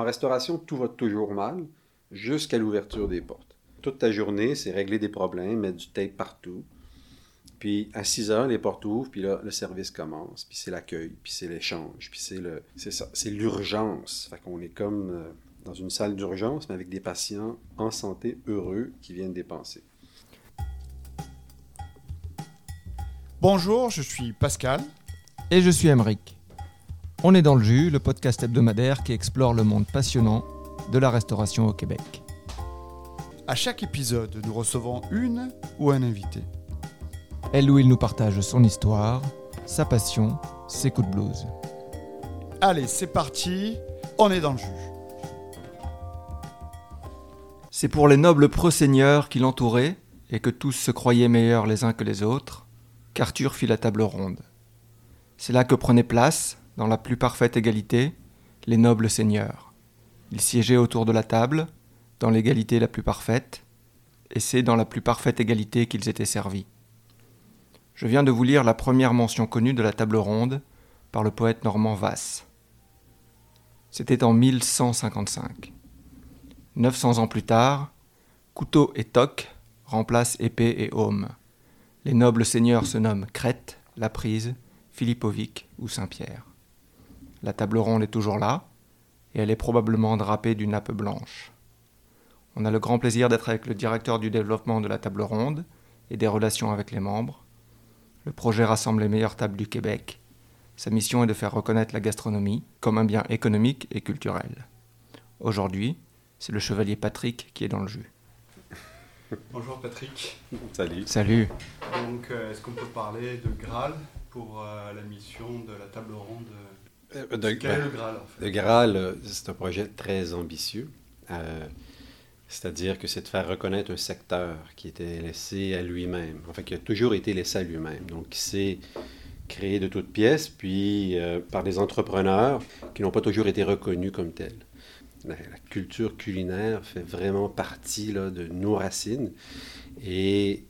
En restauration, tout va toujours mal jusqu'à l'ouverture des portes. Toute ta journée, c'est régler des problèmes, mettre du tape partout. Puis à 6 heures, les portes ouvrent, puis là, le service commence, puis c'est l'accueil, puis c'est l'échange, puis c'est le, c'est ça, c'est l'urgence. Fait qu'on est comme euh, dans une salle d'urgence, mais avec des patients en santé heureux qui viennent dépenser. Bonjour, je suis Pascal. Et je suis Emeric. On est dans le jus, le podcast hebdomadaire qui explore le monde passionnant de la restauration au Québec. À chaque épisode, nous recevons une ou un invité. Elle ou il nous partage son histoire, sa passion, ses coups de blues. Allez, c'est parti, on est dans le jus. C'est pour les nobles proseigneurs qui l'entouraient, et que tous se croyaient meilleurs les uns que les autres, qu'Arthur fit la table ronde. C'est là que prenaient place, dans la plus parfaite égalité, les nobles seigneurs. Ils siégeaient autour de la table, dans l'égalité la plus parfaite, et c'est dans la plus parfaite égalité qu'ils étaient servis. Je viens de vous lire la première mention connue de la table ronde par le poète normand Vasse. C'était en 1155. 900 ans plus tard, couteau et toc remplacent épée et aume. Les nobles seigneurs se nomment Crète, La Prise, Philippovic ou Saint-Pierre. La table ronde est toujours là, et elle est probablement drapée d'une nappe blanche. On a le grand plaisir d'être avec le directeur du développement de la table ronde et des relations avec les membres. Le projet rassemble les meilleures tables du Québec. Sa mission est de faire reconnaître la gastronomie comme un bien économique et culturel. Aujourd'hui, c'est le chevalier Patrick qui est dans le jus. Bonjour Patrick. Salut. Salut. Donc, euh, est-ce qu'on peut parler de Graal pour euh, la mission de la table ronde Euh, de- ben, le Graal en fait Le Graal, euh, c'est un projet très ambitieux. Euh, C'est-à-dire que c'est de faire reconnaître un secteur qui était laissé à lui-même, enfin qui a toujours été laissé à lui-même. Donc qui s'est créé de toutes pièces, puis euh, par des entrepreneurs qui n'ont pas toujours été reconnus comme tels. La, la culture culinaire fait vraiment partie là, de nos racines. Et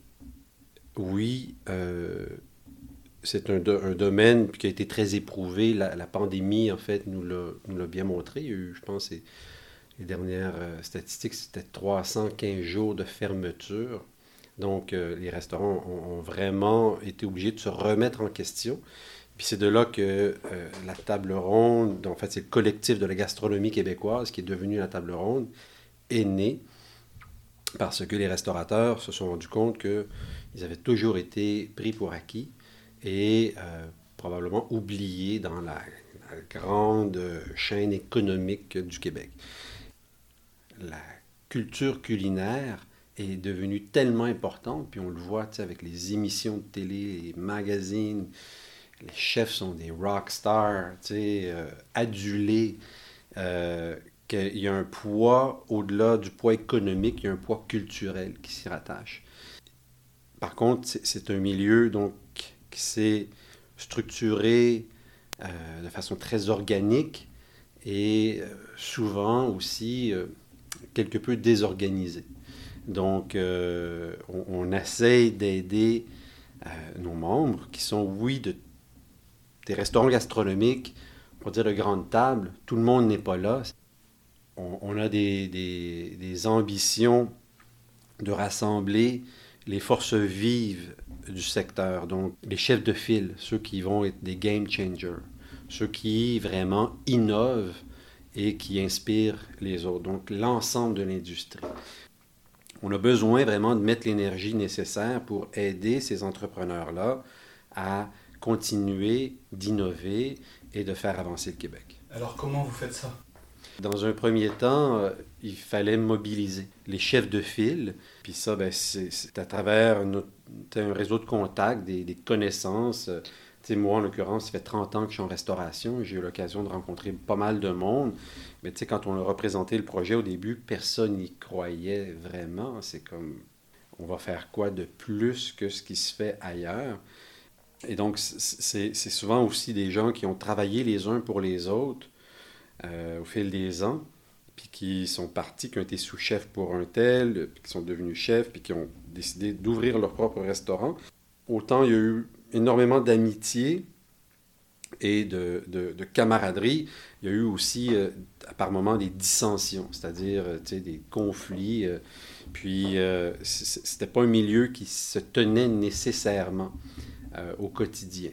oui, euh, c'est un, do- un domaine qui a été très éprouvé. La, pandémie, en fait, nous l'a bien montré. Il y a eu, je pense, les dernières euh, statistiques, c'était 315 jours de fermeture. Donc, euh, les restaurants ont, ont vraiment été obligés de se remettre en question. Puis c'est de là que euh, la table ronde, en fait, c'est le collectif de la gastronomie québécoise qui est devenu la table ronde, est né parce que les restaurateurs se sont rendus compte qu'ils avaient toujours été pris pour acquis et euh, probablement oubliés dans la, grande chaîne économique du Québec. La culture culinaire est devenue tellement importante, puis on le voit avec les émissions de télé, les magazines, les chefs sont des rock stars, euh, adulés, euh, qu'il y a un poids, au-delà du poids économique, il y a un poids culturel qui s'y rattache. Par contre, c'est un milieu donc, qui s'est structuré euh, de façon très organique et euh, souvent aussi euh, quelque peu désorganisé. Donc, euh, on, on essaye d'aider nos membres qui sont, oui, de, des restaurants gastronomiques, pour dire de grandes tables. Tout le monde n'est pas là. On, on a des, des- des ambitions de rassembler les forces vives du secteur, donc les chefs de file, ceux qui vont être des game changers, ceux qui vraiment innovent et qui inspirent les autres, donc l'ensemble de l'industrie. On a besoin vraiment de mettre l'énergie nécessaire pour aider ces entrepreneurs-là à continuer d'innover et de faire avancer le Québec. Alors, comment vous faites ça? Dans un premier temps, euh, il fallait mobiliser les chefs de file. Puis ça, ben, c'est à travers un réseau de contacts, des, connaissances. Euh, tu sais, moi, en l'occurrence, ça fait 30 ans que je suis en restauration. J'ai eu l'occasion de rencontrer pas mal de monde. Mais tu sais, quand on a représenté le projet au début, personne n'y croyait vraiment. C'est comme, on va faire quoi de plus que ce qui se fait ailleurs? Et donc, c'est souvent aussi des gens qui ont travaillé les uns pour les autres euh, au fil des ans, puis qui sont partis, qui ont été sous-chefs pour un tel, puis qui sont devenus chefs, puis qui ont décidé d'ouvrir leur propre restaurant. Autant il y a eu énormément d'amitié, et de, de, camaraderie. Il y a eu aussi, euh, par moments, des dissensions, c'est-à-dire des conflits. puis, c'était pas un milieu qui se tenait nécessairement au quotidien.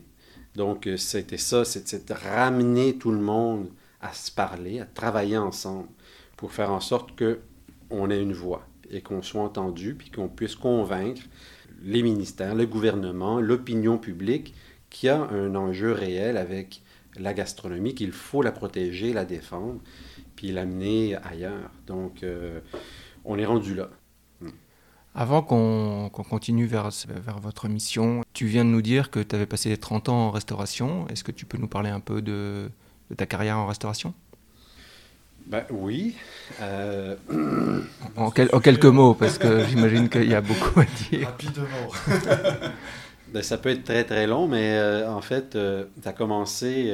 Donc, c'était ça, c'était ramener tout le monde à se parler, à travailler ensemble pour faire en sorte qu'on ait une voix et qu'on soit entendu, puis qu'on puisse convaincre les ministères, le gouvernement, l'opinion publique qu'il y a un enjeu réel avec la gastronomie, qu'il faut la protéger, la défendre, puis l'amener ailleurs. Donc, euh, on est rendu là. Avant qu'on continue vers, vers, votre mission, tu viens de nous dire que tu avais passé 30 ans en restauration. Est-ce que tu peux nous parler un peu de, de ta carrière en restauration? Ben, oui. Euh, en, quelques mots, parce que j'imagine qu'il y a beaucoup à dire. Rapidement. ben, ça peut être très très long, mais euh, en fait, euh, ça a commencé.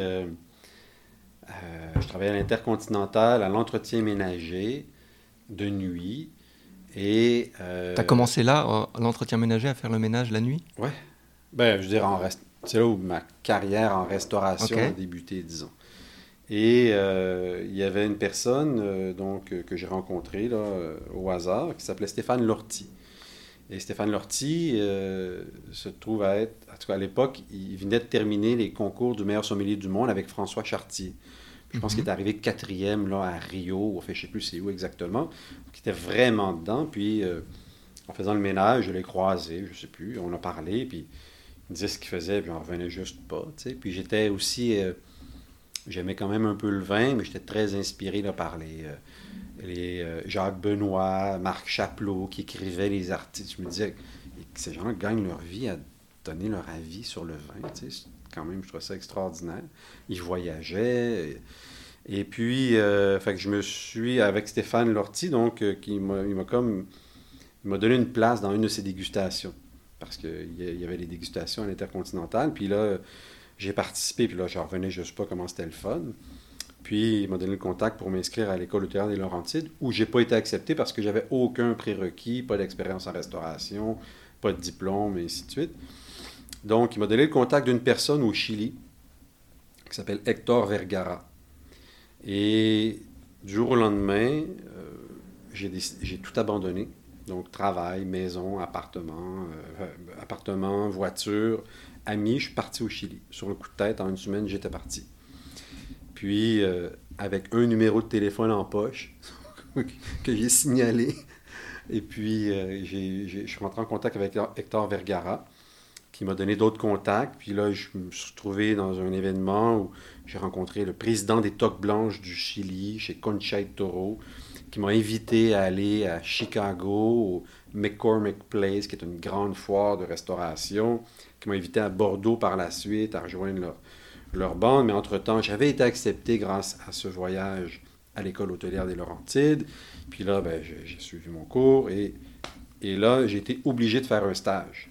je travaillais à l'Intercontinental, à l'entretien ménager de nuit. Et. tu as commencé là, à l'entretien ménager, à faire le ménage la nuit? Oui. Ben, je veux dire, reste... c'est là où ma carrière en restauration a débuté, disons. Et euh, il y avait une personne euh, donc, euh, que j'ai rencontrée là, au hasard qui s'appelait Stéphane Lortie. Et Stéphane Lortie se trouve à être, en tout cas à l'époque, il venait de terminer les concours du meilleur sommelier du monde avec François Chartier. Je pense qu'il est mhm. arrivé quatrième là, à Rio, enfin, je ne sais plus c'est où exactement. Il était vraiment dedans. Puis, en faisant le ménage, je l'ai croisé, je ne sais plus, on a parlé, puis il me disait ce qu'il faisait, puis on revenait juste pas. Puis j'étais aussi J'aimais quand même un peu le vin, mais j'étais très inspiré par les, euh, les euh, Jacques Benoît, Marc Chaplot, qui écrivaient les articles. Je me disais que ces gens-là gagnent leur vie à donner leur avis sur le vin. Quand même, je trouvais ça extraordinaire. Ils voyageaient. Et, puis, euh, je me suis, avec Stéphane Lortie, donc, qui m'a, il m'a comme... Il m'a donné une place dans une de ses dégustations. Parce qu'il y avait les dégustations à l'Intercontinental. Puis là, j'ai participé, puis là, je revenais, je ne sais pas comment c'était le fun. Puis, il m'a donné le contact pour m'inscrire à l'école théâtre des Laurentides, où j'ai pas été accepté parce que j'avais aucun prérequis, pas d'expérience en restauration, pas de diplôme, et ainsi de suite. Donc, il m'a donné le contact d'une personne au Chili qui s'appelle Hector Vergara. Et du jour au lendemain, euh, j'ai tout abandonné. Donc, travail, maison, appartement, euh, appartement, voiture, ami, je suis parti au Chili. Sur un coup de tête, en une semaine, j'étais parti. Puis, euh, avec un numéro de téléphone en poche que j'ai signalé, et puis euh, je suis rentré en contact avec Hector Vergara, qui m'a donné d'autres contacts. Puis là, je me suis retrouvé dans un événement où j'ai rencontré le président des Toques Blanches du Chili, chez Concha Toro, qui m'a invité à aller à Chicago, McCormick Place, qui est une grande foire de restauration qui m'ont invité à Bordeaux par la suite, à rejoindre leur, leur bande. Mais entre-temps, j'avais été accepté grâce à ce voyage à l'école hôtelière des Laurentides. Puis là, ben, j'ai suivi mon cours et, et là, j'ai été obligé de faire un stage.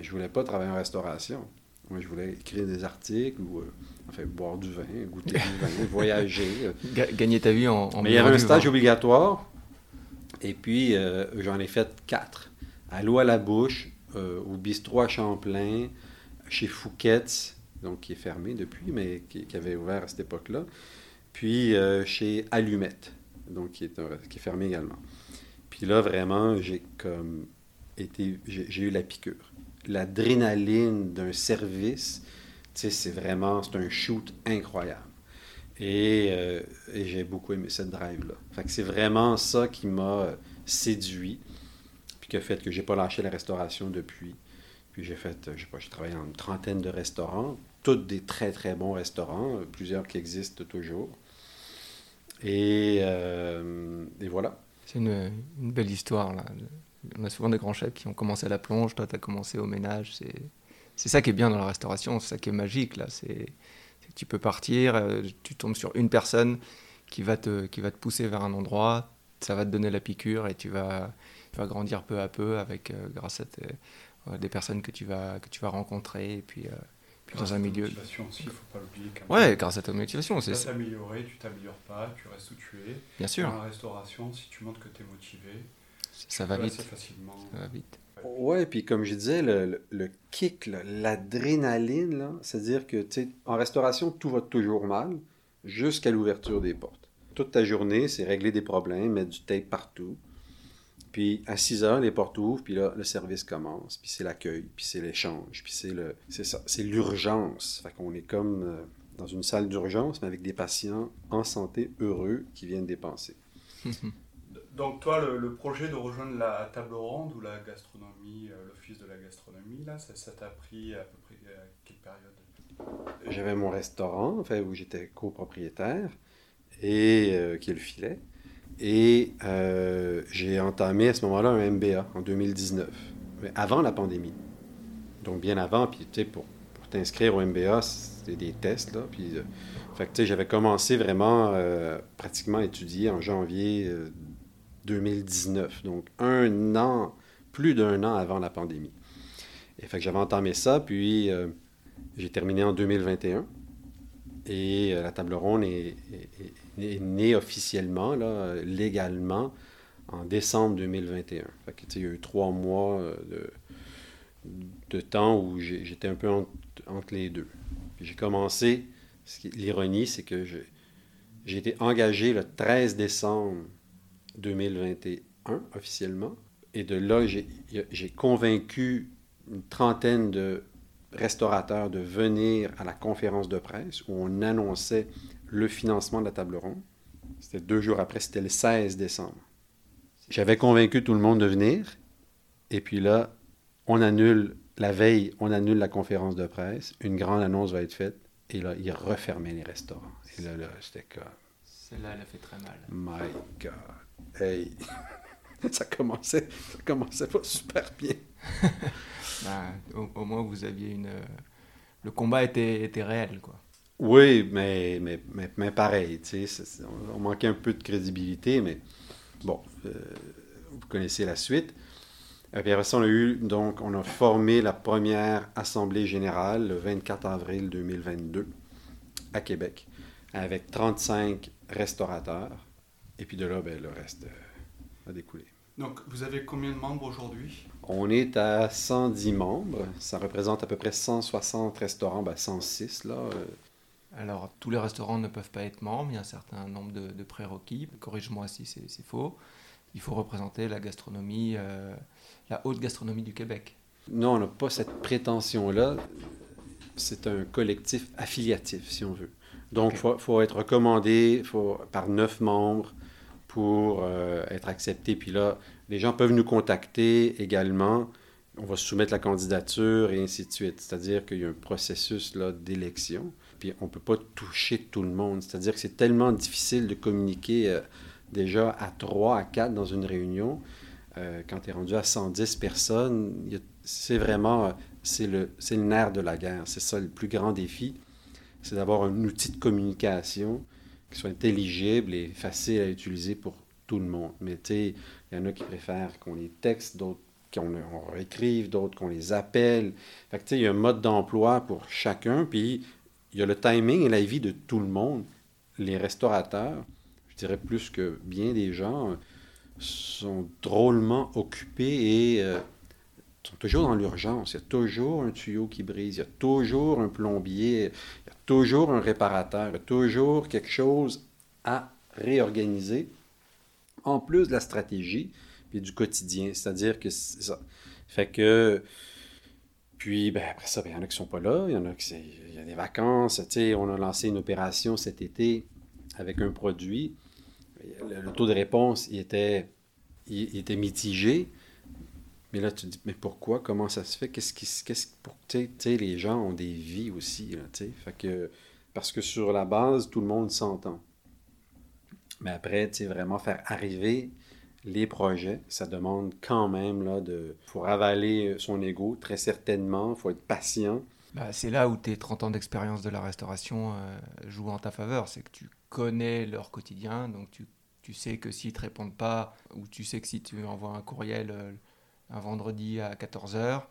Je ne voulais pas travailler en restauration. Moi, je voulais écrire des articles ou euh, enfin, boire du vin, goûter du vin, voyager. Gagner ta vie en, en Mais il y avait un stage obligatoire. Et puis, euh, j'en ai fait quatre. À l'eau à la bouche, euh, au bistrot à Champlain, chez Fouquet's, donc qui est fermé depuis, mais qui, avait ouvert à cette époque-là. Puis euh, chez Allumette, donc qui est, fermé également. Puis là, vraiment, j'ai été, j'ai eu la piqûre. L'adrénaline d'un service, tu sais, c'est vraiment, un shoot incroyable. Et, euh, et j'ai beaucoup aimé cette drive-là. Fait c'est vraiment ça qui m'a séduit qui a fait que j'ai pas lâché la restauration depuis. Puis j'ai fait, je sais pas, j'ai travaillé dans une trentaine de restaurants, tous des très très bons restaurants, plusieurs qui existent toujours. Et, euh, et voilà. C'est une, belle histoire. Là. On a souvent des grands chefs qui ont commencé à la plonge, toi tu as commencé au ménage. C'est ça qui est bien dans la restauration, c'est ça qui est magique. là. C'est tu peux partir, euh, tu tombes sur une personne qui va, te, qui va te pousser vers un endroit, ça va te donner la piqûre et tu vas, vas grandir peu à peu avec, euh, grâce à euh, des personnes que tu vas, que tu vas rencontrer et puis, euh, puis dans un milieu. motivation aussi, faut pas l'oublier. Ouais, grâce à ta motivation. Tu vas t'améliorer, tu t'améliores pas, tu restes où tu es. Bien sûr. Dans la restauration, si tu montres que tu es motivé, Ça va vite. assez facilement. Ça va vite. Ouais, puis comme je disais, le, le- le kick, l'adrénaline, c'est-à-dire que, en restauration, tout va toujours mal jusqu'à l'ouverture des portes. Toute ta journée, c'est régler des problèmes, mettre du tape partout. Puis à 6 heures, les portes ouvrent, puis là, le service commence, puis c'est l'accueil, puis c'est l'échange, puis c'est le, c'est ça, c'est l'urgence. Fait qu'on est comme euh, dans une salle d'urgence, mais avec des patients en santé heureux qui viennent dépenser. Donc toi, le, projet de rejoindre la table ronde ou la gastronomie, euh, l'office de la gastronomie, là, ça t'a pris à peu près à quelle période? J'avais mon restaurant, enfin, où j'étais copropriétaire, et euh, qui est le filet. Et euh, j'ai entamé à ce moment-là un MBA en 2019, mais avant la pandémie. Donc bien avant, puis tu sais, pour, pour t'inscrire au MBA, c'était des tests, là. Puis, euh, fait que j'avais commencé vraiment euh, pratiquement à étudier en janvier euh, 2019, donc un an, plus d'un an avant la pandémie. Et fait que j'avais entamé ça, puis euh, j'ai terminé en 2021. Et euh, la table ronde est, née officiellement, là, légalement, en décembre 2021. Fait que, il y a eu trois mois euh, de, de temps où j'étais un peu entre, entre les deux. J'ai commencé, l'ironie, c'est que j'ai été engagé le 13 décembre 2021 officiellement. Et de là, j'ai convaincu une trentaine de restaurateurs de venir à la conférence de presse où on annonçait le financement de la table ronde. C'était deux jours après, c'était le 16 décembre. J'avais convaincu tout le monde de venir. Et puis là, on annule, la veille, on annule la conférence de presse. Une grande annonce va être faite. Et là, ils refermaient les restaurants. Et là, là j'étais comme, Celle-là, elle a fait très mal. my God. Hey. ça commençait, ça commençait pas super bien. Bah, au, au moins, vous aviez une. euh, Le combat était, était réel, quoi. Oui, mais, mais, mais, mais pareil, tu sais, on, on manquait un peu de crédibilité, mais bon, euh, vous connaissez la suite. Et puis après ça, on a eu, donc, on a formé la première Assemblée générale le 24 avril 2022 à Québec, avec 35 restaurateurs. Et puis de là, ben, le reste euh, a découlé. Donc vous avez combien de membres aujourd'hui? On est à 110 membres, ça représente à peu près 160 restaurants, ben 106 là. euh, Alors, tous les restaurants ne peuvent pas être membres, il y a un certain nombre de, de prérequis. Corrige-moi si c'est c'est faux. Il faut représenter la gastronomie, euh, la haute gastronomie du Québec. Non, on n'a pas cette prétention-là. C'est un collectif affiliatif, si on veut. Donc, il faut, faut être recommandé faut, par neuf membres pour euh, être accepté. Puis là, les gens peuvent nous contacter également. On va soumettre la candidature et ainsi de suite. C'est-à-dire qu'il y a un processus d'élection. Puis on ne peut pas toucher tout le monde. C'est-à-dire que c'est tellement difficile de communiquer euh, déjà à trois, à quatre dans une réunion. Euh, quand tu es rendu à 110 personnes, c'est vraiment c'est le, le nerf de la guerre. C'est ça le plus grand défi. C'est d'avoir un outil de communication qui soit intelligible et facile à utiliser pour tout le monde. Mais tu sais, il y en a qui préfèrent qu'on les texte, d'autres qu'on on réécrive, d'autres qu'on les appelle. Fait que tu sais, il y a un mode d'emploi pour chacun, puis il y a le timing et la vie de tout le monde. Les restaurateurs, je dirais plus que bien des gens, sont drôlement occupés et euh, sont toujours dans l'urgence. Il y a toujours un tuyau qui brise, il y a toujours un plombier, il y a toujours un réparateur, toujours quelque chose à réorganiser, en plus de la stratégie et du quotidien. C'est-à-dire que ça. Fait que. Puis, ben, après ça, ben, il y en a qui sont pas là, il y en a qui il y a des vacances. On a lancé une opération cet été avec un produit. Le, taux de réponse, était, était mitigé. Mais là, tu te dis, mais pourquoi? Comment ça se fait? Qu'est-ce qui qu'est-ce pour les gens ont des vies aussi, là, que parce que sur la base, tout le monde s'entend. Mais après, tu vraiment faire arriver les projets, ça demande quand même là de faut ravaler son ego très certainement, faut être patient. Bah, c'est là où tes 30 ans d'expérience de la restauration euh, jouent en ta faveur. C'est que tu connais leur quotidien, donc tu, tu sais que s'ils ne te répondent pas, ou tu sais que si tu envoies un courriel euh, un vendredi à 14h,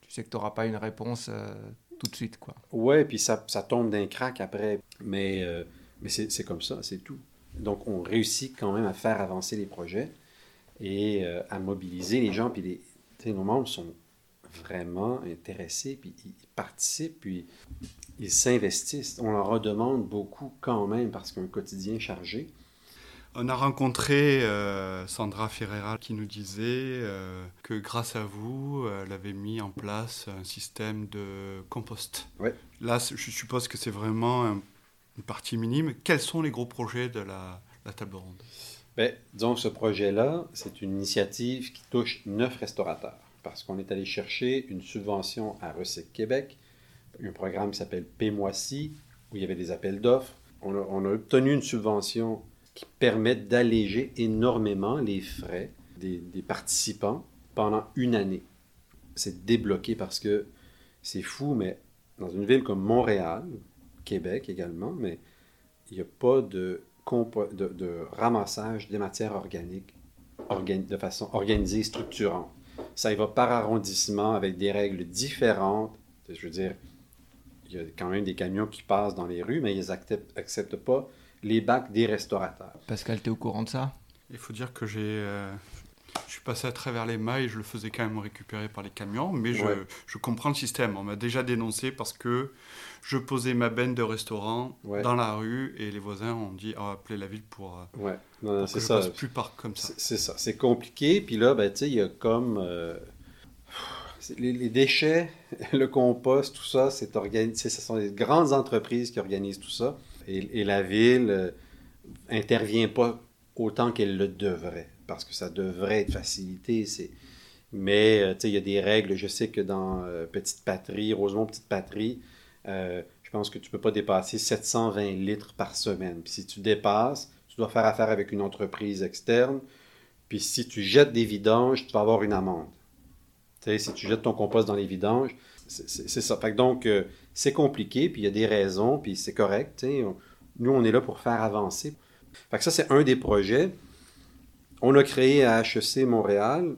tu sais que tu n'auras pas une réponse euh, tout de suite. quoi. Ouais, puis ça, ça tombe d'un crack après. Mais, euh, mais c'est comme ça, c'est tout. Donc, on réussit quand même à faire avancer les projets. et euh, à mobiliser les gens. Puis nos membres sont vraiment intéressés, puis ils participent, puis ils s'investissent. On leur redemande beaucoup quand même parce qu'un quotidien chargé. On a rencontré euh, Sandra Ferreira qui nous disait euh, que grâce à vous, elle avait mis en place un système de compost. Ouais. Là, je suppose que c'est vraiment un- une partie minime. Quels sont les gros projets de la, la table ronde? Bien, disons ce projet-là, c'est une initiative qui touche neuf restaurateurs parce qu'on est allé chercher une subvention à Recyc Québec, un programme qui s'appelle Paie-moi-ci, où il y avait des appels d'offres. On a, on a obtenu une subvention qui permet d'alléger énormément les frais des, participants pendant une année. C'est débloqué parce que c'est fou, mais dans une ville comme Montréal, Québec également, mais il n'y a pas de, ramassage des matières organiques organ- de façon organisée structurante. Ça y va par arrondissement avec des règles différentes. Je veux dire, il y a quand même des camions qui passent dans les rues, mais ils n'acceptent pas les bacs des restaurateurs. Pascal, t'es au courant de ça? Il faut dire que j'ai, euh, je suis passé à travers les mailles, je le faisais quand même récupérer par les camions, mais je, Ouais. je comprends le système. On m'a déjà dénoncé parce que je posais ma benne de restaurant Ouais. dans la rue et les voisins ont dit on va appeler la ville pour, euh, Ouais, non, non, pour je ça. passe plus par comme ça. C'est ça. C'est compliqué. Puis là, ben, tu sais, il y a comme. euh, les, les déchets, le compost, tout ça, c'est organisé. Ce sont des grandes entreprises qui organisent tout ça. Et, la ville euh, intervient pas autant qu'elle le devrait. Parce que ça devrait être facilité. Mais, euh, il y a des règles. Je sais que dans euh, Petite Patrie, Rosemont Petite Patrie, je pense que tu peux pas dépasser 720 litres par semaine. Si tu dépasses, tu dois faire affaire avec une entreprise externe. Puis si tu jettes des vidanges, tu vas avoir une amende. Si tu jettes ton compost dans les vidanges, c'est ça. Donc, euh, c'est compliqué, puis il y a des raisons, puis c'est correct. nous, on est là pour faire avancer. Ça, c'est un des projets. On a créé à HEC Montréal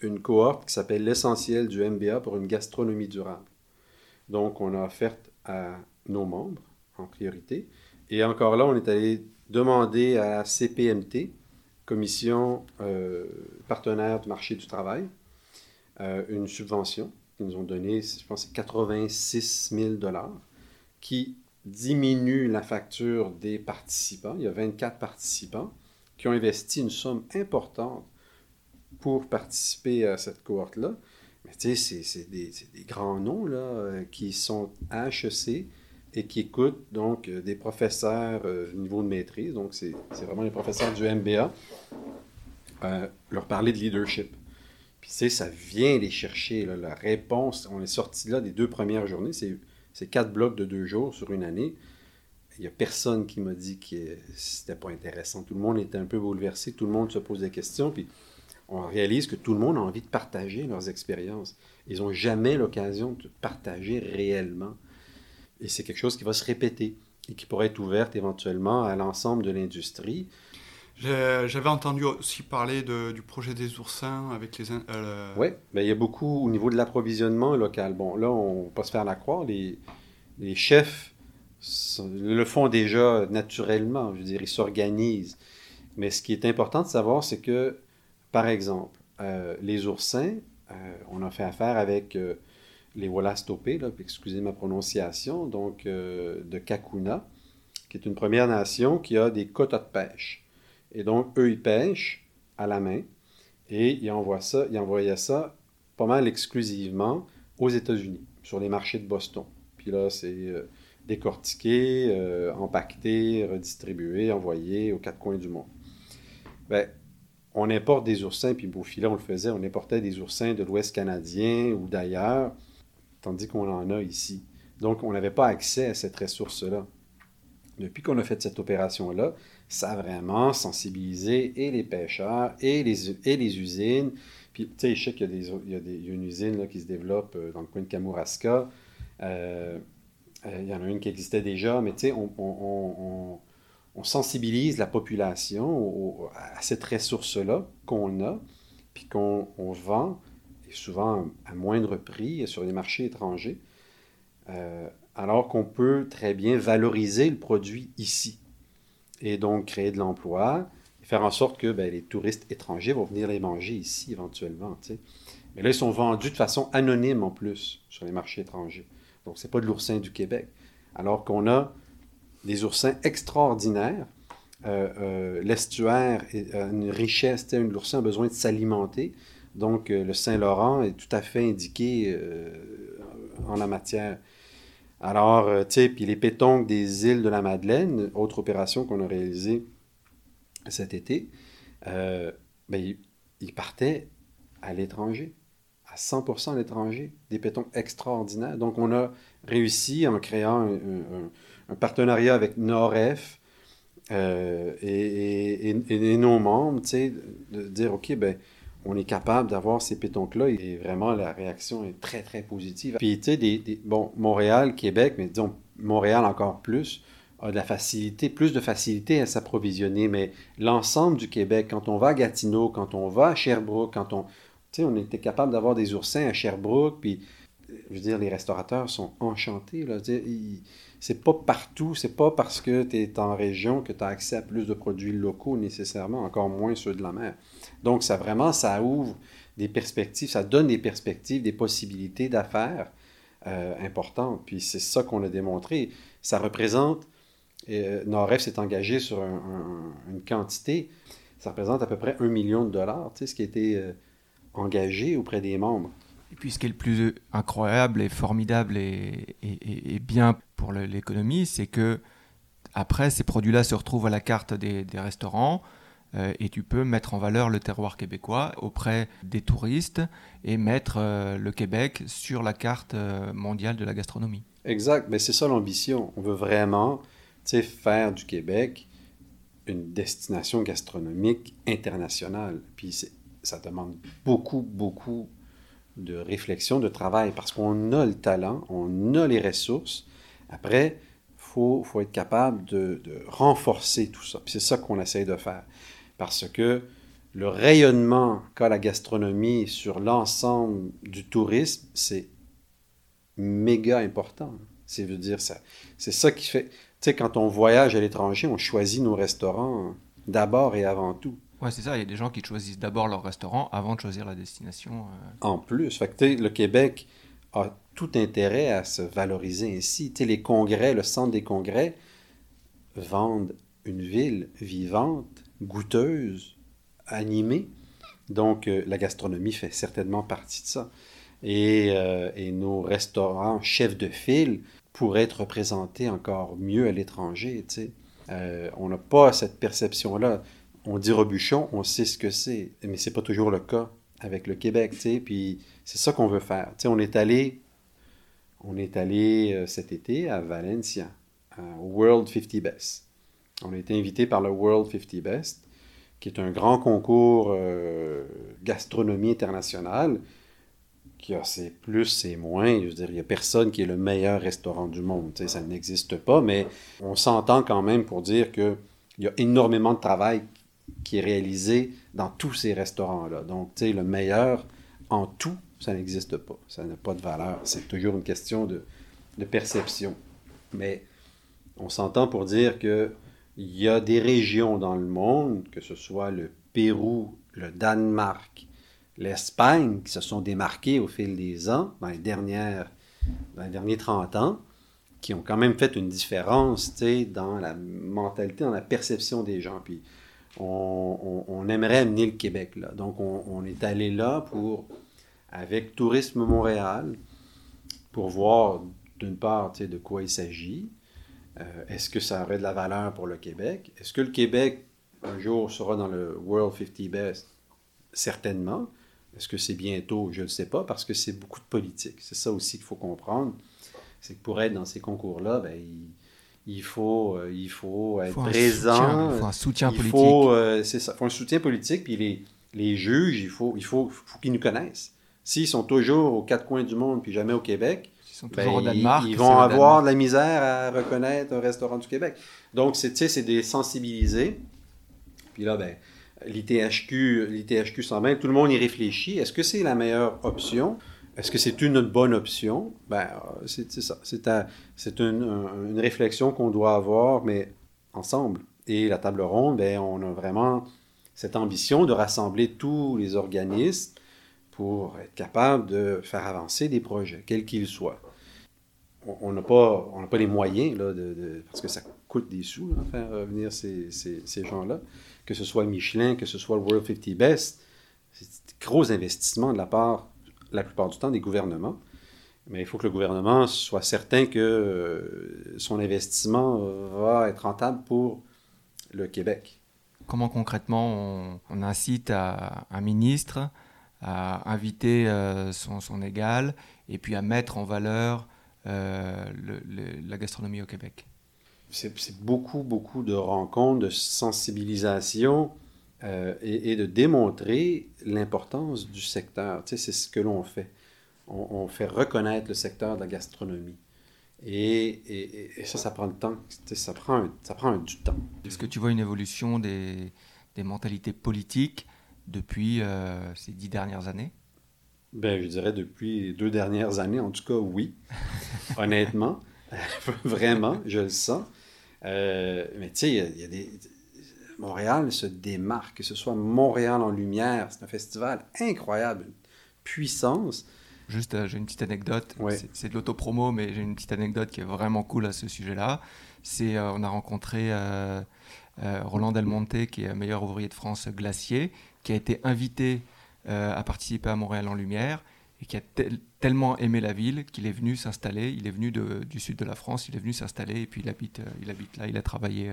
une cohorte qui s'appelle l'essentiel du MBA pour une gastronomie durable. Donc, on a offert à nos membres en priorité. Et encore là, on est allé demander à CPMT, Commission euh, partenaire du marché du travail, euh, une subvention qu'ils nous ont donné, je pense, que c'est 86 000 qui diminue la facture des participants. Il y a 24 participants qui ont investi une somme importante pour participer à cette cohorte-là. Mais tu sais, c'est- des, grands noms là, euh, qui sont HEC et qui écoutent donc euh, des professeurs euh, niveau de maîtrise. Donc, c'est c'est vraiment les professeurs du MBA. euh, leur parler de leadership. Puis, tu sais, ça vient les chercher, la réponse. On est sorti là des deux premières journées. C'est c'est quatre blocs de deux jours sur une année. Il n'y a personne qui m'a dit que c'était pas intéressant. Tout le monde était un peu bouleversé. Tout le monde se pose des questions. Puis, on réalise que tout le monde a envie de partager leurs expériences. Ils n'ont jamais l'occasion de partager réellement. Et c'est quelque chose qui va se répéter et qui pourrait être ouverte éventuellement à l'ensemble de l'industrie. J'avais entendu aussi parler du projet des oursins avec les. euh, Oui, il y a beaucoup au niveau de l'approvisionnement local. Bon, là, on ne va pas se faire la croire. Les, chefs le font déjà naturellement. Je veux dire, ils s'organisent. Mais ce qui est important de savoir, c'est que, par exemple, euh, les oursins, euh, on a fait affaire avec les puis excusez ma prononciation, donc de Kakuna, qui est une Première Nation qui a des quotas de pêche. Et donc, eux, ils pêchent à la main et ils envoient ça, ils envoyaient ça pas mal exclusivement aux États-Unis, sur les marchés de Boston. Puis là, c'est euh, décortiqué, euh, empaqueté, redistribué, envoyé aux quatre coins du monde. Ben, on importe des oursins, puis Beaufilet, on le faisait, on importait des oursins de l'Ouest canadien ou d'ailleurs, tandis qu'on en a ici. Donc, on n'avait pas accès à cette ressource-là. Depuis qu'on a fait cette opération-là, ça a vraiment sensibilisé et les pêcheurs et les, et les usines. Puis, tu sais, je sais qu'il y y y a une usine là, qui se développe euh, dans le coin de Kamouraska. Euh, euh, il y en a une qui existait déjà, mais tu sais, on, on, on, sensibilise la population à cette ressource-là qu'on a, puis qu'on on vend, et souvent à moindre prix sur les marchés étrangers, alors qu'on peut très bien valoriser le produit ici et donc créer de l'emploi et faire en sorte que ben, les touristes étrangers vont venir les manger ici éventuellement. Mais là, ils sont vendus de façon anonyme en plus sur les marchés étrangers. Donc, ce n'est pas de l'oursin du Québec. Alors qu'on a des oursins extraordinaires. Euh, euh, l'estuaire a une richesse. L'oursin a besoin de s'alimenter. Donc, euh, le Saint-Laurent est tout à fait indiqué en la matière. Alors, tu sais, puis les pétonques des îles de la Madeleine, autre opération qu'on a réalisée cet été, ben, ils partaient à l'étranger à 100% à l'étranger, des pétons extraordinaires. Donc, on a réussi en créant un, partenariat avec Noref euh, et, nos membres, tu sais, de dire, OK, ben, on est capable d'avoir ces pétons-là et vraiment la réaction est très, très positive. Puis, tu sais, Montréal, Québec, mais disons Montréal encore plus, a de la facilité, plus de facilité à s'approvisionner, mais l'ensemble du Québec, quand on va à Gatineau, quand on va à Sherbrooke, quand on, on était capable d'avoir des oursins à Sherbrooke, puis je veux dire, les restaurateurs sont enchantés. C'est pas partout, c'est pas parce que tu es en région que tu as accès à plus de produits locaux nécessairement, encore moins ceux de la mer. Donc, ça vraiment, ça ouvre des perspectives, ça donne des perspectives, des possibilités d'affaires euh, importantes. Puis c'est ça qu'on a démontré. Ça représente, euh, Noref s'est engagé sur une quantité, ça représente à peu près un million de dollars, ce qui a été... Euh, engagé auprès des membres. Et puis ce qui est le plus incroyable et formidable et, bien pour l'économie, c'est que après ces produits-là se retrouvent à la carte des, restaurants euh, et tu peux mettre en valeur le terroir québécois auprès des touristes et mettre euh, le Québec sur la carte euh, mondiale de la gastronomie. Exact, mais c'est ça l'ambition. On veut vraiment faire du Québec une destination gastronomique internationale. Puis ça demande beaucoup, beaucoup de réflexion, de travail, parce qu'on a le talent, on a les ressources. Après, il faut, faut, être capable de, renforcer tout ça. C'est ça qu'on essaye de faire. Parce que le rayonnement qu'a la gastronomie sur l'ensemble du tourisme, c'est méga important. C'est veut dire ça. C'est ça qui fait. Tu sais, quand on voyage à l'étranger, on choisit nos restaurants d'abord et avant tout. Ouais, c'est ça. Il y a des gens qui choisissent d'abord leur restaurant avant de choisir la destination. Euh. En plus, fait que, le Québec a tout intérêt à se valoriser ainsi. sais, les congrès, le centre des congrès vendent une ville vivante, goûteuse, animée. Donc, euh, la gastronomie fait certainement partie de ça. Et, euh, et, nos restaurants chefs de file pourraient être représentés encore mieux à l'étranger. Euh, on n'a pas cette perception-là on dit Robuchon, on sait ce que c'est, mais c'est pas toujours le cas avec le Québec, tu sais, puis c'est ça qu'on veut faire. Tu sais, on est allé, on est allé euh, cet été à Valencia, au World 50 Best. On a été invité par le World 50 Best, qui est un grand concours euh, gastronomie internationale, qui a ses plus, ses moins. Je veux dire, il n'y a personne qui est le meilleur restaurant du monde. Ça n'existe pas, mais on s'entend quand même pour dire qu'il y a énormément de travail qui est réalisé dans tous ces restaurants-là. Donc, tu sais, le meilleur en tout, ça n'existe pas. Ça n'a pas de valeur. C'est toujours une question de, perception. Mais on s'entend pour dire qu'il y a des régions dans le monde, que ce soit le Pérou, le Danemark, l'Espagne, qui se sont démarqués au fil des ans, dans les, derniers 30 ans, qui ont quand même fait une différence dans la mentalité, dans la perception des gens. On, aimerait amener le Québec là. Donc, on, est allé là pour, avec Tourisme Montréal, pour voir d'une part de quoi il s'agit. Euh, est-ce que ça aurait de la valeur pour le Québec? Est-ce que le Québec, un jour, sera dans le World 50 Best? Certainement. Est-ce que c'est bientôt? Je ne sais pas, parce que c'est beaucoup de politique. C'est ça aussi qu'il faut comprendre. C'est que pour être dans ces concours-là, ben, il, il faut, euh, il faut être présent. il faut un soutien politique. Euh, c'est ça, il faut un soutien politique. Puis les, les juges, il faut, il faut, faut qu'ils nous connaissent. S'ils sont toujours aux quatre coins du monde puis jamais au Québec, ils, sont ben, au Danemark, ils, vont avoir de la misère à reconnaître un restaurant du Québec. Donc, c'est des sensibiliser. Puis là, ben, l'ITHQ, l'ITHQ s'en tout le monde y réfléchit. Est-ce que c'est la meilleure option? Est-ce que c'est une bonne option? Ben, c'est ça. C'est une, réflexion qu'on doit avoir, mais ensemble. Et la table ronde, ben, on a vraiment cette ambition de rassembler tous les organismes pour être capable de faire avancer des projets, quels qu'ils soient. On n'a pas, on pas les moyens, là, de, parce que ça coûte des sous, là, faire venir ces, ces, gens-là, que ce soit Michelin, que ce soit le World 50 Best. C'est des gros investissements de la part, la plupart du temps, des gouvernements. Mais il faut que le gouvernement soit certain que euh, son investissement va être rentable pour le Québec. Comment concrètement on, incite un ministre à inviter euh, son, égal et puis à mettre en valeur euh, la gastronomie au Québec C'est beaucoup, beaucoup de rencontres, de sensibilisation et, de démontrer l'importance du secteur. Tu sais, c'est ce que l'on fait on, fait reconnaître le secteur de la gastronomie. Et, ça, ça prend le temps. Ça prend, ça prend du temps. Est-ce que tu vois une évolution des, mentalités politiques depuis euh, ces dix dernières années? Ben, je dirais depuis les deux dernières années, en tout cas, oui. Honnêtement, vraiment, je le sens. Euh, mais tu sais, il y, a des. Montréal se démarque, que ce soit Montréal en lumière, c'est un festival incroyable, puissance. Juste, euh, j'ai une petite anecdote. C'est de l'autopromo, mais j'ai une petite anecdote qui est vraiment cool à ce sujet-là. C'est, on a rencontré Roland Delmonte, qui est meilleur ouvrier de France glacier, qui a été invité à participer à Montréal en Lumière et qui a tellement aimé la ville qu'il est venu s'installer. Il est venu du sud de la France, il est venu s'installer et puis il habite, il habite là. Il a travaillé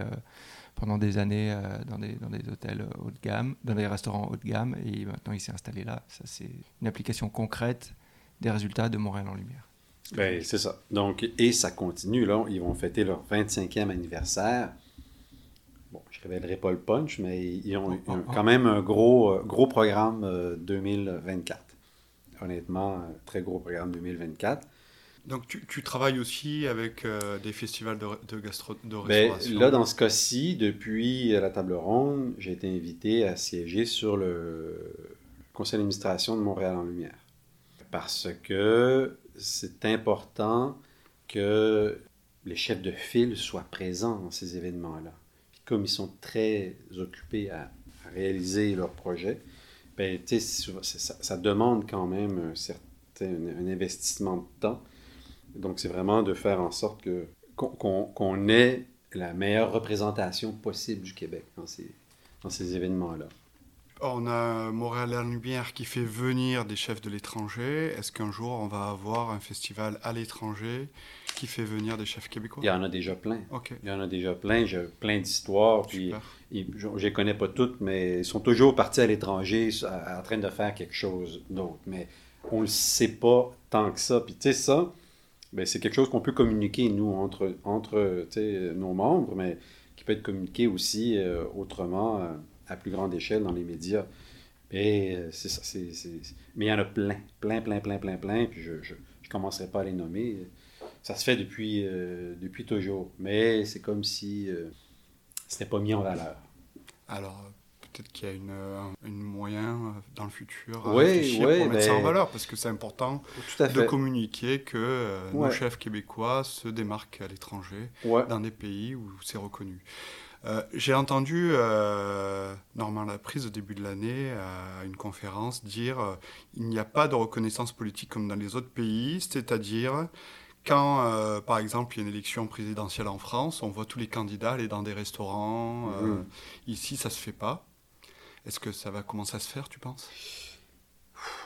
pendant des années dans, des, dans des hôtels haut de gamme, dans des restaurants haut de gamme et maintenant il s'est installé là. Ça, c'est une application concrète des résultats de Montréal en Lumière. Ben, c'est ça. Donc, et ça continue, là. Ils vont fêter leur 25e anniversaire. Bon, je ne révélerai pas le punch, mais ils ont, quand même un gros, euh, gros programme 2024. Euh, Honnêtement, un très gros programme 2024. Donc, tu, tu travailles aussi avec euh, des festivals de, de, gastro, de ben, restauration? là, dans ce cas-ci, depuis la table ronde, j'ai été invité à siéger sur le conseil d'administration de Montréal en Lumière parce que c'est important que les chefs de file soient présents dans ces événements-là. Comme ils sont très occupés à, réaliser leur projet, ben, ça, ça, demande quand même un certain un, investissement de temps. Donc, c'est vraiment de faire en sorte que, qu'on, ait la meilleure représentation possible du Québec dans ces, dans ces événements-là. On a Montréal en Lumière qui fait venir des chefs de l'étranger. Est-ce qu'un jour on va avoir un festival à l'étranger qui fait venir des chefs québécois? Il y en a déjà plein. Il y en a déjà plein. J'ai plein d'histoires. Puis je ne les connais pas toutes, mais ils sont toujours partis à l'étranger en train de faire quelque chose d'autre. Mais on ne le sait pas tant que ça. Puis tu sais, ça, ben, c'est quelque chose qu'on peut communiquer, nous, entre, entre nos membres, mais qui peut être communiqué aussi euh, autrement. Euh, à plus grande échelle dans les médias. Et euh, c'est ça, c'est, Mais il y en a plein, plein, plein, plein, plein, plein, puis je ne commencerai pas à les nommer. Ça se fait depuis, euh, depuis toujours, mais c'est comme si euh, ce n'était pas mis en valeur. Alors, peut-être qu'il y a une, un, moyen dans le futur à oui, pour mettre ça en ben, valeur, parce que c'est important de communiquer que nos chefs québécois se démarquent à l'étranger, dans des pays où c'est reconnu. Euh, j'ai entendu euh, Normand Laprise au début de l'année à une conférence dire euh, il n'y a pas de reconnaissance politique comme dans les autres pays, c'est-à-dire quand, euh, par exemple, il y a une élection présidentielle en France, on voit tous les candidats aller dans des restaurants. Mmh. Ici, ça se fait pas. Est-ce que ça va commencer à se faire, tu penses?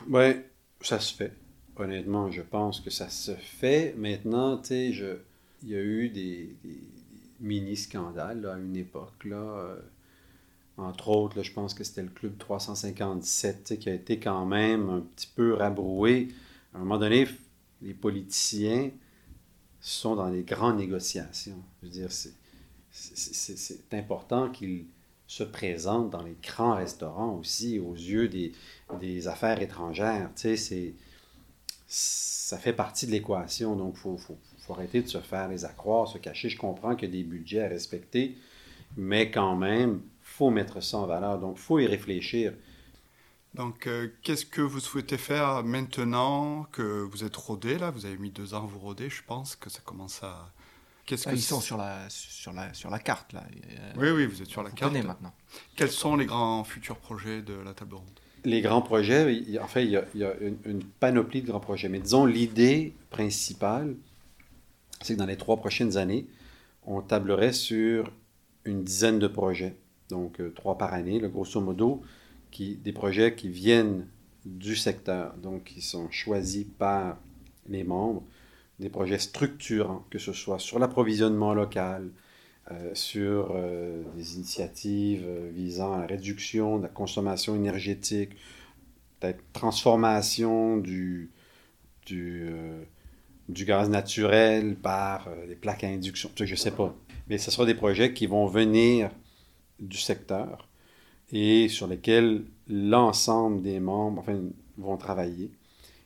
Oui, ça se fait. Honnêtement, je pense que ça se fait. Maintenant, tu sais, il y a eu des mini-scandale à une époque. Là, euh, entre autres, je pense que c'était le Club 357 qui a été quand même un petit peu rabroué. À un moment donné, les politiciens sont dans des grandes négociations. Je veux dire, c'est important qu'ils se présentent dans les grands restaurants aussi aux yeux des, des affaires étrangères. Tu sais, ça fait partie de l'équation. Donc, il faut, faut, faut arrêter de se faire les accroire, se cacher. Je comprends qu'il y a des budgets à respecter, mais quand même, faut mettre ça en valeur. Donc, faut y réfléchir. Donc, euh, qu'est-ce que vous souhaitez faire maintenant que vous êtes rodé là? Vous avez mis deux ans à vous roder, je pense que ça commence à, Qu'est-ce ah, que ils sont sur la, sur, la, sur la carte, là. Oui, oui, vous êtes sur la carte. maintenant. Quels sont les grands futurs projets de la table ronde? Les grands projets, en fait, il y a, il y a une, panoplie de grands projets. Mais disons, l'idée principale, c'est que dans les trois prochaines années, on tablerait sur une dizaine de projets. Donc, euh, trois par année, grosso modo, qui, des projets qui viennent du secteur, donc qui sont choisis par les membres des projets structurants, que ce soit sur l'approvisionnement local, euh, sur euh, des initiatives visant à la réduction de la consommation énergétique, peut-être transformation du, du, du, gaz naturel par des plaques à induction, je ne sais pas. Mais ce sera des projets qui vont venir du secteur et sur lesquels l'ensemble des membres vont travailler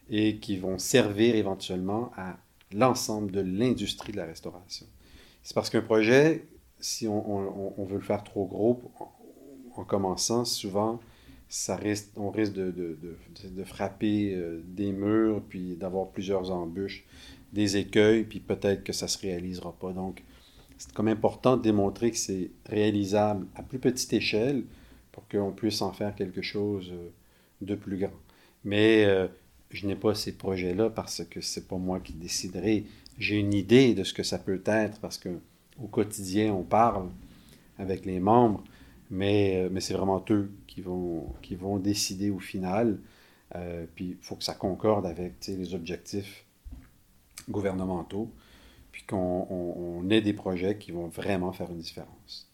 et qui vont servir éventuellement à l'ensemble de l'industrie de la restauration. C'est parce qu'un projet, si on, veut le faire trop gros en, commençant, souvent, ça risque, on risque de, de, de, frapper euh, des murs, puis d'avoir plusieurs embûches, des écueils, puis peut-être que ça ne se réalisera pas. Donc, c'est comme important de démontrer que c'est réalisable à plus petite échelle pour qu'on puisse en faire quelque chose euh, de plus grand. Mais euh, je n'ai pas ces projets-là parce que c'est pas moi qui déciderai. J'ai une idée de ce que ça peut être parce que au quotidien, on parle avec les membres, mais, mais c'est vraiment eux qui vont, qui vont décider au final. Euh, puis il faut que ça concorde avec les objectifs gouvernementaux, puis qu'on ait des projets qui vont vraiment faire une différence.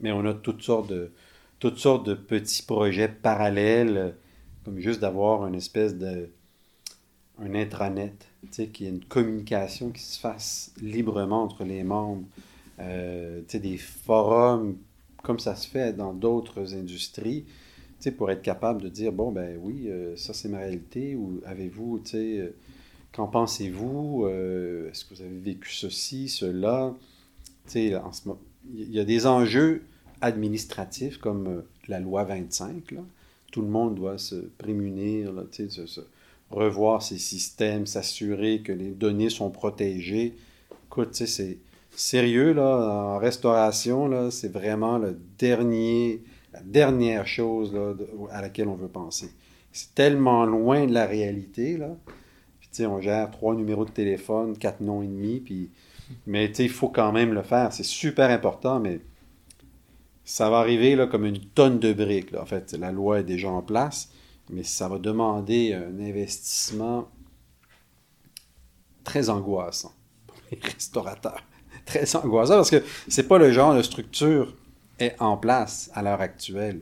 Mais on a toutes sortes de, toutes sortes de petits projets parallèles, comme juste d'avoir une espèce de un intranet, qu'il y ait une communication qui se fasse librement entre les membres, euh, des forums comme ça se fait dans d'autres industries, pour être capable de dire, bon, ben oui, euh, ça c'est ma réalité, ou avez-vous, euh, qu'en pensez-vous, euh, est-ce que vous avez vécu ceci, cela, il y a des enjeux administratifs comme la loi 25, là. tout le monde doit se prémunir, là, se, se, revoir ces systèmes, s'assurer que les données sont protégées. Écoute, c'est sérieux, là, en restauration, c'est vraiment la dernière chose à laquelle on veut penser. C'est tellement loin de la réalité, là. Puis, on gère trois numéros de téléphone, quatre noms et demi. Mais, il faut quand même le faire. C'est super important, mais ça va arriver, là, comme une tonne de briques. En fait, la loi est déjà en place mais ça va demander un investissement très angoissant pour les restaurateurs. Très angoissant parce que c'est pas le genre de structure est en place à l'heure actuelle.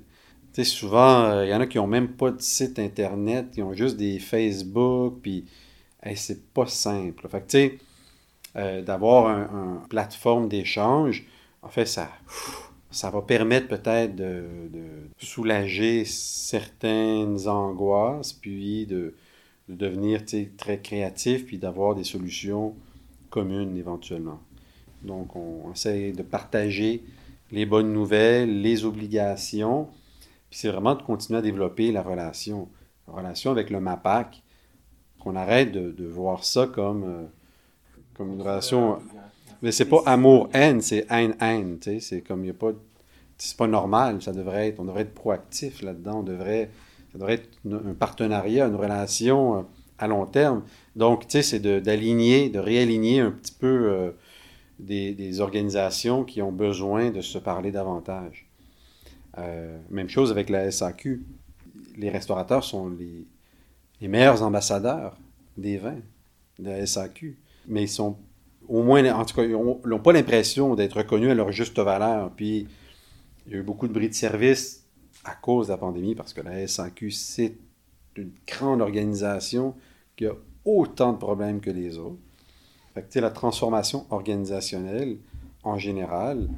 Tu sais, souvent, il euh, y en a qui ont même pas de site internet, qui ont juste des Facebook, puis c'est pas simple. Fait que, tu sais, euh, d'avoir une un plateforme d'échange, en fait, ça ça va permettre peut-être de, soulager certaines angoisses, puis de, devenir très créatif, puis d'avoir des solutions communes éventuellement. Donc, on essaie de partager les bonnes nouvelles, les obligations, puis c'est vraiment de continuer à développer la relation. La relation avec le MAPAC, qu'on arrête de, voir ça comme, euh, comme une relation mais c'est pas amour-haine, c'est haine-haine. C'est comme il n'y a pas. C'est pas normal, ça devrait être. On devrait être proactif là-dedans. On devrait. Ça devrait être un partenariat, une relation euh, à long terme. Donc, tu sais, c'est d'aligner, de, réaligner un petit peu euh, des, organisations qui ont besoin de se parler davantage. Euh, même chose avec la SAQ. Les restaurateurs sont les, meilleurs ambassadeurs des vins de la SAQ, mais ils sont au moins, en tout cas, ils n'ont pas l'impression d'être reconnus à leur juste valeur. Puis, il y a eu beaucoup de bris de service à cause de la pandémie, parce que la SAQ, c'est une grande organisation qui a autant de problèmes que les autres. Fait la transformation organisationnelle, en général,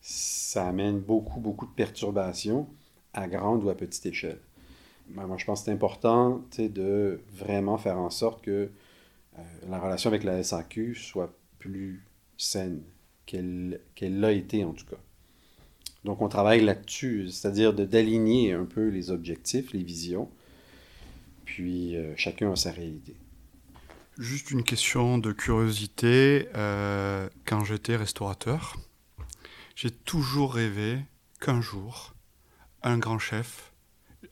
ça amène beaucoup, beaucoup de perturbations à grande ou à petite échelle. Moi, je pense que c'est important de vraiment faire en sorte que euh, la relation avec la SAQ soit plus saine qu'elle l'a été en tout cas. Donc on travaille là-dessus, c'est-à-dire d'aligner un peu les objectifs, les visions, puis euh, chacun a sa réalité. Juste une question de curiosité. Euh, quand j'étais restaurateur, j'ai toujours rêvé qu'un jour, un grand chef,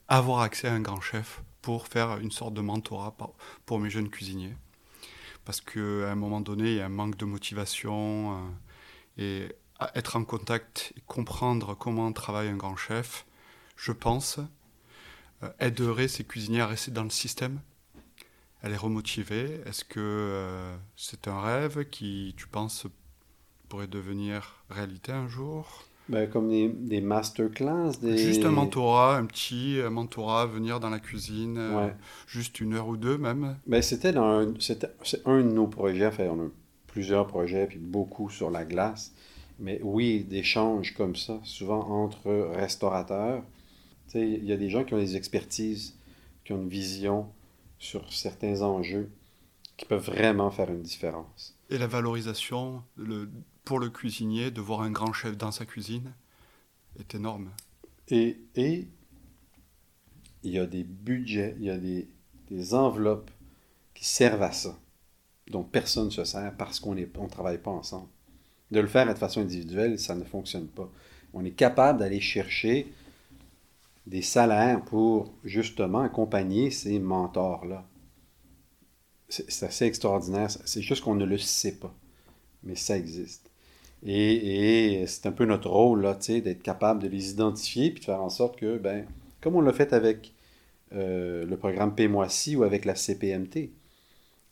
avoir accès à un grand chef pour faire une sorte de mentorat pour mes jeunes cuisiniers. Parce qu'à un moment donné, il y a un manque de motivation. Euh, et être en contact et comprendre comment travaille un grand chef, je pense, euh, aiderait ces cuisiniers à rester dans le système à les remotiver Est-ce que euh, c'est un rêve qui, tu penses, pourrait devenir réalité un jour? Ben, Comme des, des masterclass des... Juste un mentorat, un petit mentorat, venir dans la cuisine, euh, juste une heure ou deux même? Ben, c'était un, c'est un de nos projets, enfin, on a plusieurs projets, puis beaucoup sur la glace. Mais oui, d'échanges comme ça, souvent entre restaurateurs. Il y a des gens qui ont des expertises, qui ont une vision sur certains enjeux qui peuvent vraiment faire une différence. Et la valorisation le, pour le cuisinier de voir un grand chef dans sa cuisine est énorme. Et, et il y a des budgets, il y a des, des enveloppes qui servent à ça, dont personne ne se sert parce qu'on ne on travaille pas ensemble. De le faire de façon individuelle, ça ne fonctionne pas. On est capable d'aller chercher des salaires pour justement accompagner ces mentors-là. C'est assez extraordinaire. C'est juste qu'on ne le sait pas. Mais ça existe. Et, c'est un peu notre rôle, là, d'être capable de les identifier puis de faire en sorte que, ben, comme on l'a fait avec euh, le programme Paie-moi ci ou avec la CPMT,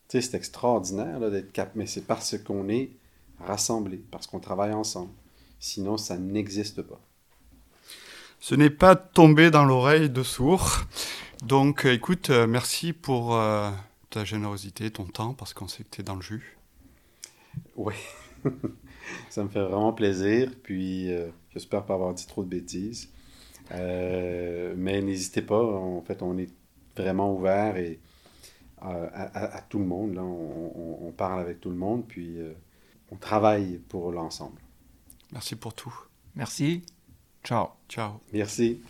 c'est extraordinaire d'être capable, mais c'est parce qu'on est rassemblés, parce qu'on travaille ensemble. Sinon, ça n'existe pas. Ce n'est pas tombé dans l'oreille de sourd. Donc, euh, écoute, euh, merci pour euh, ta générosité, ton temps, parce qu'on sait que tu es dans le jus. Oui, ça me fait vraiment plaisir. Puis, j'espère pas avoir dit trop de bêtises. mais n'hésitez pas, en fait, on est vraiment ouvert et, à, tout le monde. Là. On, on, parle avec tout le monde, puis on travaille pour l'ensemble. Merci pour tout. Merci. Ciao. Ciao. Merci.